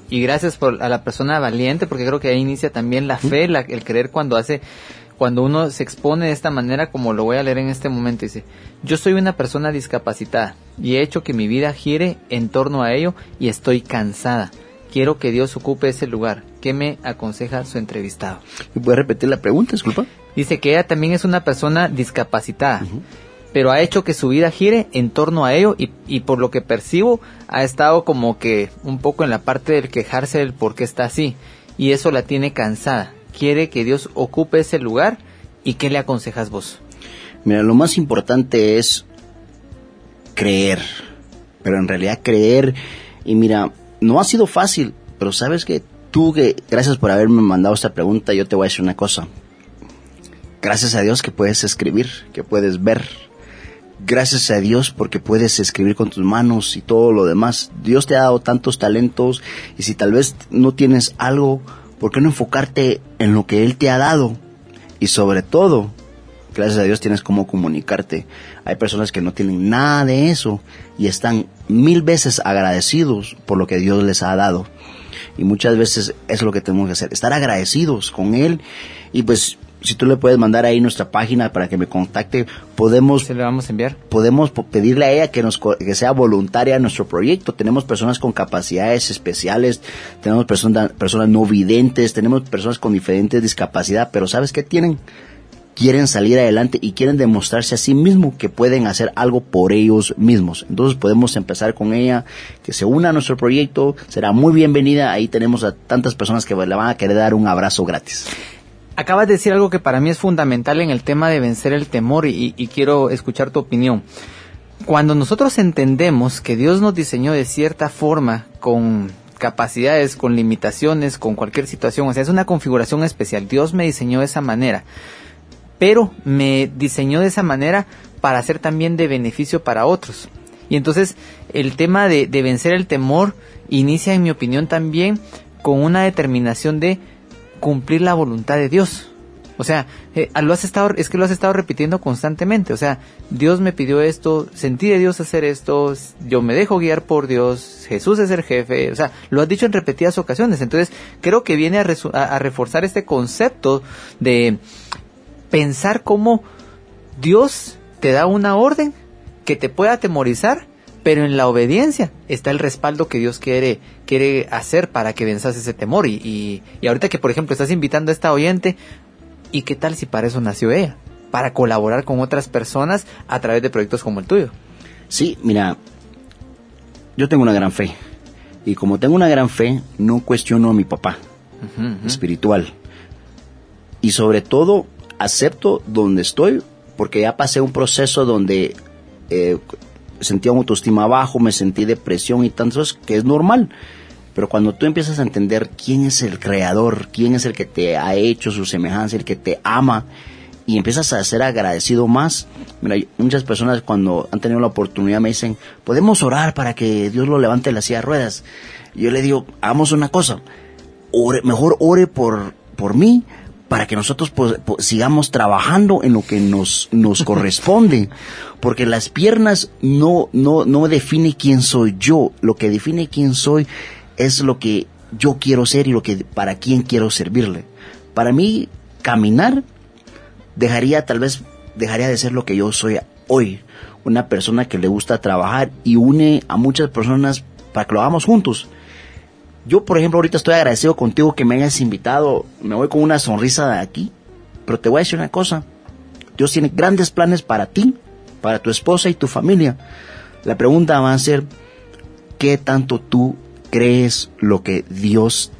y gracias por a la persona valiente, porque creo que ahí inicia también la fe, la- el creer cuando hace, cuando uno se expone de esta manera, como lo voy a leer en este momento, dice, yo soy una persona discapacitada y he hecho que mi vida gire en torno a ello y estoy cansada. Quiero que Dios ocupe ese lugar. ¿Qué me aconseja su entrevistado? ¿Me puedes repetir la pregunta, disculpa? Dice que ella también es una persona discapacitada, pero ha hecho que su vida gire en torno a ello y, y por lo que percibo ha estado como que un poco en la parte del quejarse del por qué está así y eso la tiene cansada. Quiere que Dios ocupe ese lugar y ¿qué le aconsejas vos? Mira, lo más importante es creer, pero en realidad creer, y mira, no ha sido fácil, pero sabes que tú, que gracias por haberme mandado esta pregunta, yo te voy a decir una cosa. Gracias a Dios que puedes escribir, que puedes ver. Gracias a Dios porque puedes escribir con tus manos y todo lo demás. Dios te ha dado tantos talentos y si tal vez no tienes algo, ¿por qué no enfocarte en lo que Él te ha dado? Y sobre todo, gracias a Dios tienes cómo comunicarte. Hay personas que no tienen nada de eso y están mil veces agradecidos por lo que Dios les ha dado. Y muchas veces eso es lo que tenemos que hacer, estar agradecidos con Él. Y pues, si tú le puedes mandar ahí nuestra página para que me contacte, podemos ¿Se le vamos a enviar? podemos po- pedirle a ella que nos que sea voluntaria en nuestro proyecto. Tenemos personas con capacidades especiales, tenemos personas personas no videntes, tenemos personas con diferentes discapacidades, pero ¿sabes qué tienen? Quieren salir adelante y quieren demostrarse a sí mismos que pueden hacer algo por ellos mismos. Entonces podemos empezar con ella, que se una a nuestro proyecto, será muy bienvenida. Ahí tenemos a tantas personas que le van a querer dar un abrazo gratis. Acabas de decir algo que para mí es fundamental en el tema de vencer el temor y, quiero escuchar tu opinión. Cuando nosotros entendemos que Dios nos diseñó de cierta forma, con capacidades, con limitaciones, con cualquier situación, o sea, es una configuración especial, Dios me diseñó de esa manera, pero me diseñó de esa manera para ser también de beneficio para otros. Y entonces el tema de vencer el temor inicia, en mi opinión, también con una determinación de cumplir la voluntad de Dios. O sea, eh, lo has estado, es que lo has estado repitiendo constantemente. O sea, Dios me pidió esto, sentí de Dios hacer esto, yo me dejo guiar por Dios, Jesús es el jefe. O sea, lo has dicho en repetidas ocasiones. Entonces, creo que viene a- a reforzar este concepto de pensar cómo Dios te da una orden que te pueda atemorizar, pero en la obediencia está el respaldo que Dios quiere, quiere hacer para que venzas ese temor. Y, y, y ahorita que, por ejemplo, estás invitando a esta oyente, ¿y qué tal si para eso nació ella? Para colaborar con otras personas a través de proyectos como el tuyo. Sí, mira, yo tengo una gran fe. Y como tengo una gran fe, no cuestiono a mi papá espiritual. Y sobre todo, acepto donde estoy, porque ya pasé un proceso donde eh, sentía una autoestima bajo, me sentí depresión y tantos, que es normal. Pero cuando tú empiezas a entender quién es el creador, quién es el que te ha hecho su semejanza, el que te ama, y empiezas a ser agradecido más. Muchas personas cuando han tenido la oportunidad me dicen, podemos orar para que Dios lo levante de la silla ruedas. Yo le digo, hagamos una cosa, ore- mejor ore por, por mí, para que nosotros pues, pues, sigamos trabajando en lo que nos, nos corresponde. Porque las piernas no, no, no define quién soy yo. Lo que define quién soy es lo que yo quiero ser y lo que, para quién quiero servirle. Para mí, caminar dejaría, tal vez, dejaría de ser lo que yo soy hoy. Una persona que le gusta trabajar y une a muchas personas para que lo hagamos juntos. Yo, por ejemplo, ahorita estoy agradecido contigo que me hayas invitado. Me voy con una sonrisa de aquí. Pero te voy a decir una cosa. Dios tiene grandes planes para ti, para tu esposa y tu familia. La pregunta va a ser, ¿qué tanto tú crees lo que Dios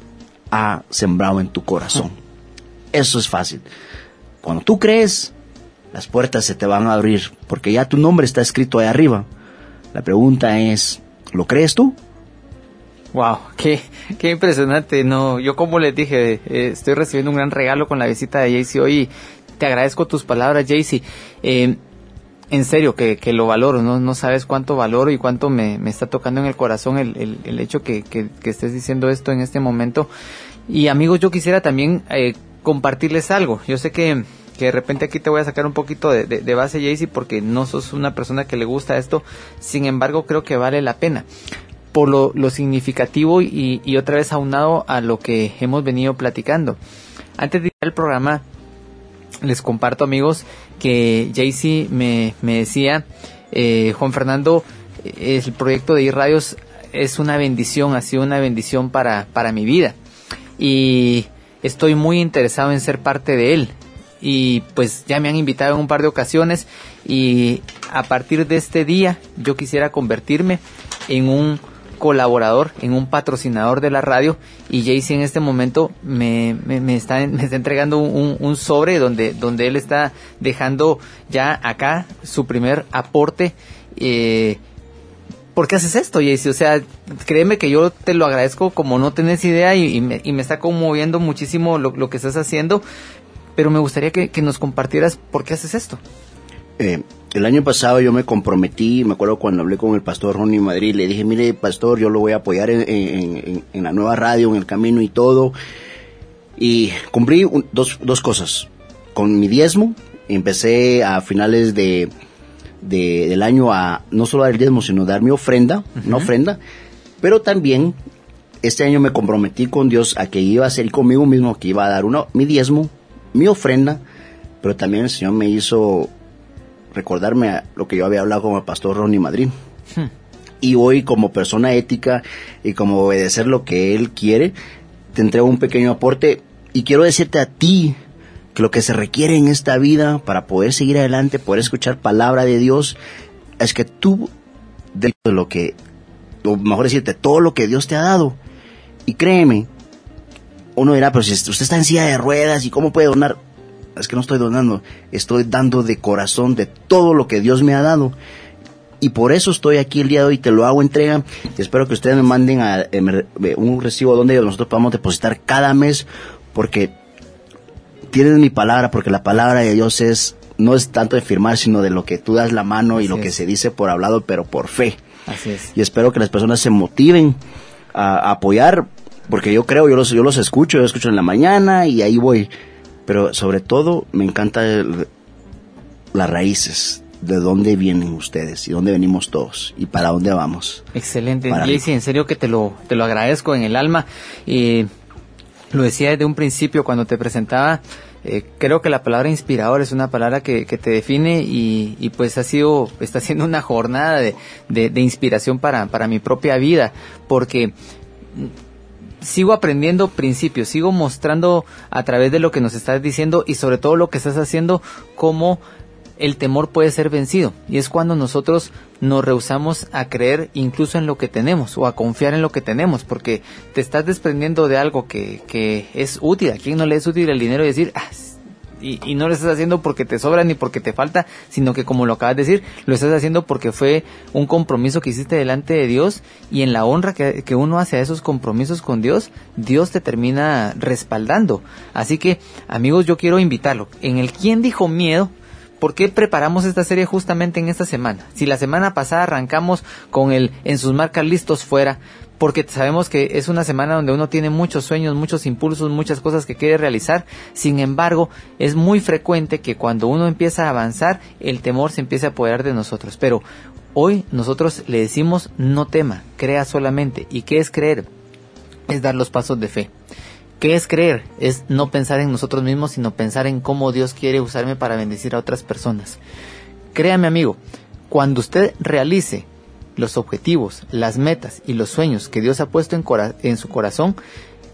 ha sembrado en tu corazón? Eso es fácil. Cuando tú crees, las puertas se te van a abrir, porque ya tu nombre está escrito ahí arriba. La pregunta es, ¿lo crees tú? Wow, qué, qué impresionante. No, yo como les dije, eh, estoy recibiendo un gran regalo con la visita de Jaycee hoy. Te agradezco tus palabras, Jaycee. Eh, en serio, que, que lo valoro, ¿no? no sabes cuánto valoro y cuánto me, me está tocando en el corazón el, el, hecho que, que, que estés diciendo esto en este momento. Y amigos, yo quisiera también eh, compartirles algo. Yo sé que, que de repente aquí te voy a sacar un poquito de, de, de base, Jaycee, porque no sos una persona que le gusta esto. Sin embargo, creo que vale la pena por lo, lo significativo y, y, otra vez aunado a lo que hemos venido platicando. Antes de ir al programa, les comparto amigos que Jaycee me, me decía, eh, Juan Fernando, el proyecto de iRadios es una bendición, ha sido una bendición para, para mi vida. Y estoy muy interesado en ser parte de él. Y pues ya me han invitado en un par de ocasiones y a partir de este día yo quisiera convertirme en un colaborador, en un patrocinador de la radio y Jaycee en este momento me, me, me, está, me está entregando un, sobre donde, donde él está dejando ya acá su primer aporte. Eh, ¿Por qué haces esto, Jaycee? O sea, créeme que yo te lo agradezco como no tenés idea y, y, me, y me, está conmoviendo muchísimo lo, lo, que estás haciendo, pero me gustaría que, que nos compartieras por qué haces esto. Eh, el año pasado yo me comprometí, me acuerdo cuando hablé con el pastor Ronnie Madrid, le dije, mire, pastor, yo lo voy a apoyar en, en, en la nueva radio, en el camino y todo. Y cumplí un, dos, dos cosas. Con mi diezmo, empecé a finales de, de, del año a no solo dar el diezmo, sino dar mi ofrenda, uh -huh. una ofrenda. Pero también este año me comprometí con Dios a que iba a hacer conmigo mismo, que iba a dar uno, mi diezmo, mi ofrenda, pero también el Señor me hizo recordarme a lo que yo había hablado con el pastor Ronnie Madrid. Hmm. Y hoy como persona ética y como obedecer lo que él quiere, te entrego un pequeño aporte y quiero decirte a ti que lo que se requiere en esta vida para poder seguir adelante, poder escuchar palabra de Dios, es que tú de lo que, o mejor decirte, todo lo que Dios te ha dado. Y créeme, uno dirá, pero si usted está en silla de ruedas y cómo puede donar, es que no estoy donando, estoy dando de corazón de todo lo que Dios me ha dado. Y por eso estoy aquí el día de hoy, te lo hago entrega. Y espero que ustedes me manden a, eh, un recibo donde nosotros podamos depositar cada mes, porque tienen mi palabra, porque la palabra de Dios es no es tanto de firmar, sino de lo que tú das la mano Así y lo es. que se dice por hablado, pero por fe. Así es. Y espero que las personas se motiven a, a apoyar, porque yo creo, yo los, yo los escucho, yo escucho en la mañana y ahí voy pero sobre todo me encanta el, las raíces de dónde vienen ustedes y dónde venimos todos y para dónde vamos. Excelente, Jaycee, en serio que te lo, te lo agradezco en el alma. Y lo decía desde un principio cuando te presentaba, eh, creo que la palabra inspirador es una palabra que, que te define y, y, pues ha sido, está siendo una jornada de, de, de inspiración para, para mi propia vida, porque sigo aprendiendo principios, sigo mostrando a través de lo que nos estás diciendo y sobre todo lo que estás haciendo cómo el temor puede ser vencido. Y es cuando nosotros nos rehusamos a creer incluso en lo que tenemos o a confiar en lo que tenemos porque te estás desprendiendo de algo que, que es útil, a quien no le es útil el dinero y decir, ah, y, no lo estás haciendo porque te sobra ni porque te falta, sino que como lo acabas de decir, lo estás haciendo porque fue un compromiso que hiciste delante de Dios y en la honra que, que uno hace a esos compromisos con Dios, Dios te termina respaldando. Así que, amigos, yo quiero invitarlo. En el ¿Quién dijo miedo? ¿Por qué preparamos esta serie justamente en esta semana? Si la semana pasada arrancamos con el en sus marcas listos fuera, porque sabemos que es una semana donde uno tiene muchos sueños, muchos impulsos, muchas cosas que quiere realizar. Sin embargo, es muy frecuente que cuando uno empieza a avanzar, el temor se empiece a apoderar de nosotros. Pero hoy nosotros le decimos no tema, crea solamente. ¿Y qué es creer? Es dar los pasos de fe. ¿Qué es creer? Es no pensar en nosotros mismos, sino pensar en cómo Dios quiere usarme para bendecir a otras personas. Créame amigo, cuando usted realice los objetivos, las metas y los sueños que Dios ha puesto en, su corazón,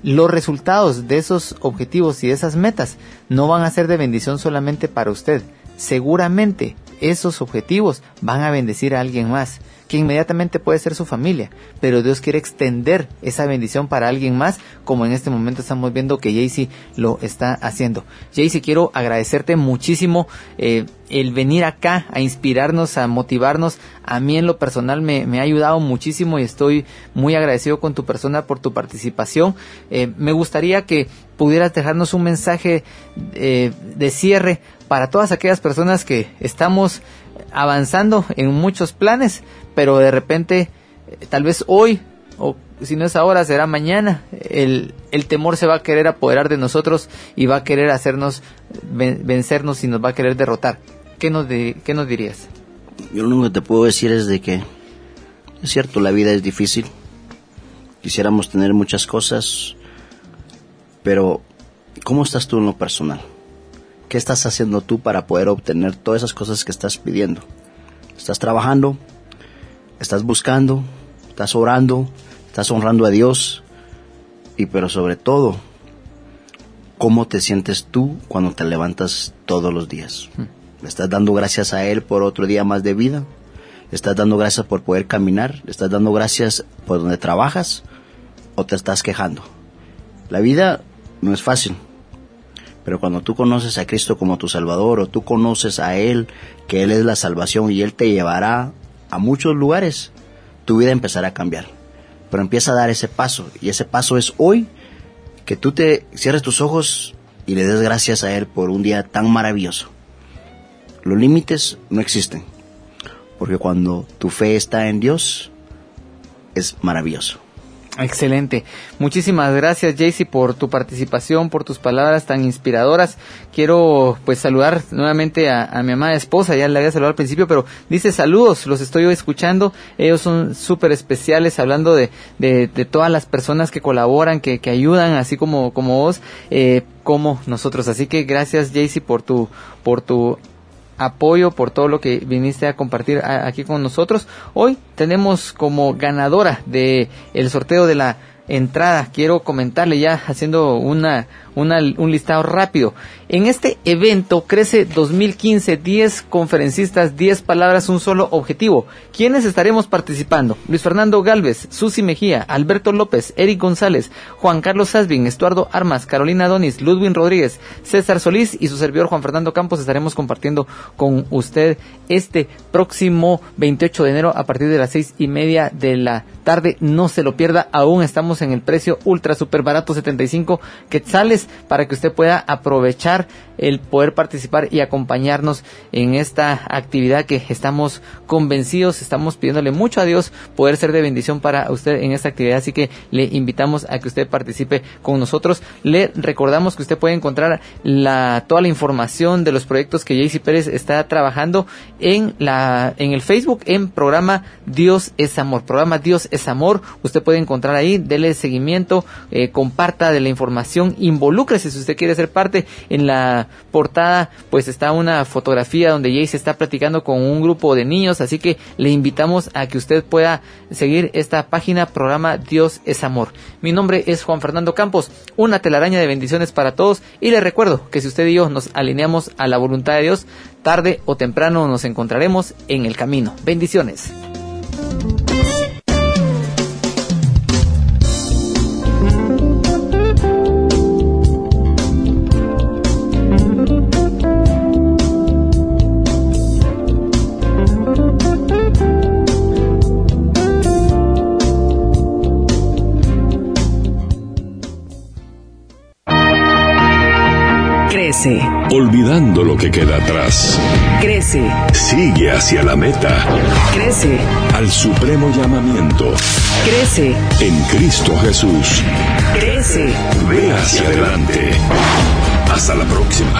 los resultados de esos objetivos y de esas metas no van a ser de bendición solamente para usted. Seguramente esos objetivos van a bendecir a alguien más, que inmediatamente puede ser su familia, pero Dios quiere extender esa bendición para alguien más, como en este momento estamos viendo que Jaycee lo está haciendo. Jaycee, quiero agradecerte muchísimo eh, el venir acá a inspirarnos, a motivarnos. A mí en lo personal me, ha ayudado muchísimo y estoy muy agradecido con tu persona por tu participación. Eh, me gustaría que pudieras dejarnos un mensaje eh, de cierre para todas aquellas personas que estamos avanzando en muchos planes, pero de repente, eh, tal vez hoy, o si no es ahora, será mañana, el, el temor se va a querer apoderar de nosotros y va a querer hacernos ven- vencernos y nos va a querer derrotar. ¿Qué nos, qué nos dirías? Yo lo único que te puedo decir es de que es cierto, la vida es difícil. Quisiéramos tener muchas cosas, pero ¿cómo estás tú en lo personal? ¿Qué estás haciendo tú para poder obtener todas esas cosas que estás pidiendo? ¿Estás trabajando? ¿Estás buscando? ¿Estás orando? ¿Estás honrando a Dios? Y pero sobre todo, ¿cómo te sientes tú cuando te levantas todos los días? ¿Le estás dando gracias a Él por otro día más de vida? ¿Le estás dando gracias por poder caminar? ¿Le estás dando gracias por donde trabajas? ¿O te estás quejando? La vida no es fácil. Pero cuando tú conoces a Cristo como tu Salvador o tú conoces a Él, que Él es la salvación y Él te llevará a muchos lugares, tu vida empezará a cambiar. Pero empieza a dar ese paso y ese paso es hoy que tú te cierres tus ojos y le des gracias a Él por un día tan maravilloso. Los límites no existen, porque cuando tu fe está en Dios, es maravilloso. Excelente. Muchísimas gracias, Jaycee, por tu participación, por tus palabras tan inspiradoras. Quiero, pues, saludar nuevamente a, mi amada esposa. Ya la había saludado al principio, pero dice saludos, los estoy escuchando. Ellos son súper especiales, hablando de, de, de todas las personas que colaboran, que, que ayudan, así como, como vos, eh, como nosotros. Así que gracias, Jaycee, por tu, por tu apoyo por todo lo que viniste a compartir aquí con nosotros. Hoy tenemos como ganadora de el sorteo de la entrada. Quiero comentarle ya haciendo una, una- un listado rápido. En este evento crece 2015, 10 conferencistas, 10 palabras, un solo objetivo. ¿Quiénes estaremos participando? Luis Fernando Galvez, Susi Mejía, Alberto López, Eric González, Juan Carlos Sasbin, Estuardo Armas, Carolina Donis, Ludwin Rodríguez, César Solís y su servidor Juan Fernando Campos estaremos compartiendo con usted este próximo 28 de enero a partir de las seis y media de la tarde. No se lo pierda, aún estamos en el precio ultra super barato 75 quetzales para que usted pueda aprovechar el poder participar y acompañarnos en esta actividad que estamos convencidos, estamos pidiéndole mucho a Dios poder ser de bendición para usted en esta actividad, así que le invitamos a que usted participe con nosotros. Le recordamos que usted puede encontrar la, toda la información de los proyectos que Jaycee Pérez está trabajando en la, en el Facebook, en programa Dios es Amor, programa Dios es Amor, usted puede encontrar ahí, dele seguimiento, eh, comparta de la información, involúcrese si usted quiere ser parte en la portada pues está una fotografía donde Jayce está platicando con un grupo de niños, así que le invitamos a que usted pueda seguir esta página, programa Dios es Amor. Mi nombre es Juan Fernando Campos, una telaraña de bendiciones para todos y le recuerdo que si usted y yo nos alineamos a la voluntad de Dios, tarde o temprano nos encontraremos en el camino. Bendiciones. Crece, olvidando lo que queda atrás. crece, Sigue hacia la meta, crece, al supremo llamamiento. crece, En Cristo Jesús. crece. Ve hacia adelante. Hasta la próxima.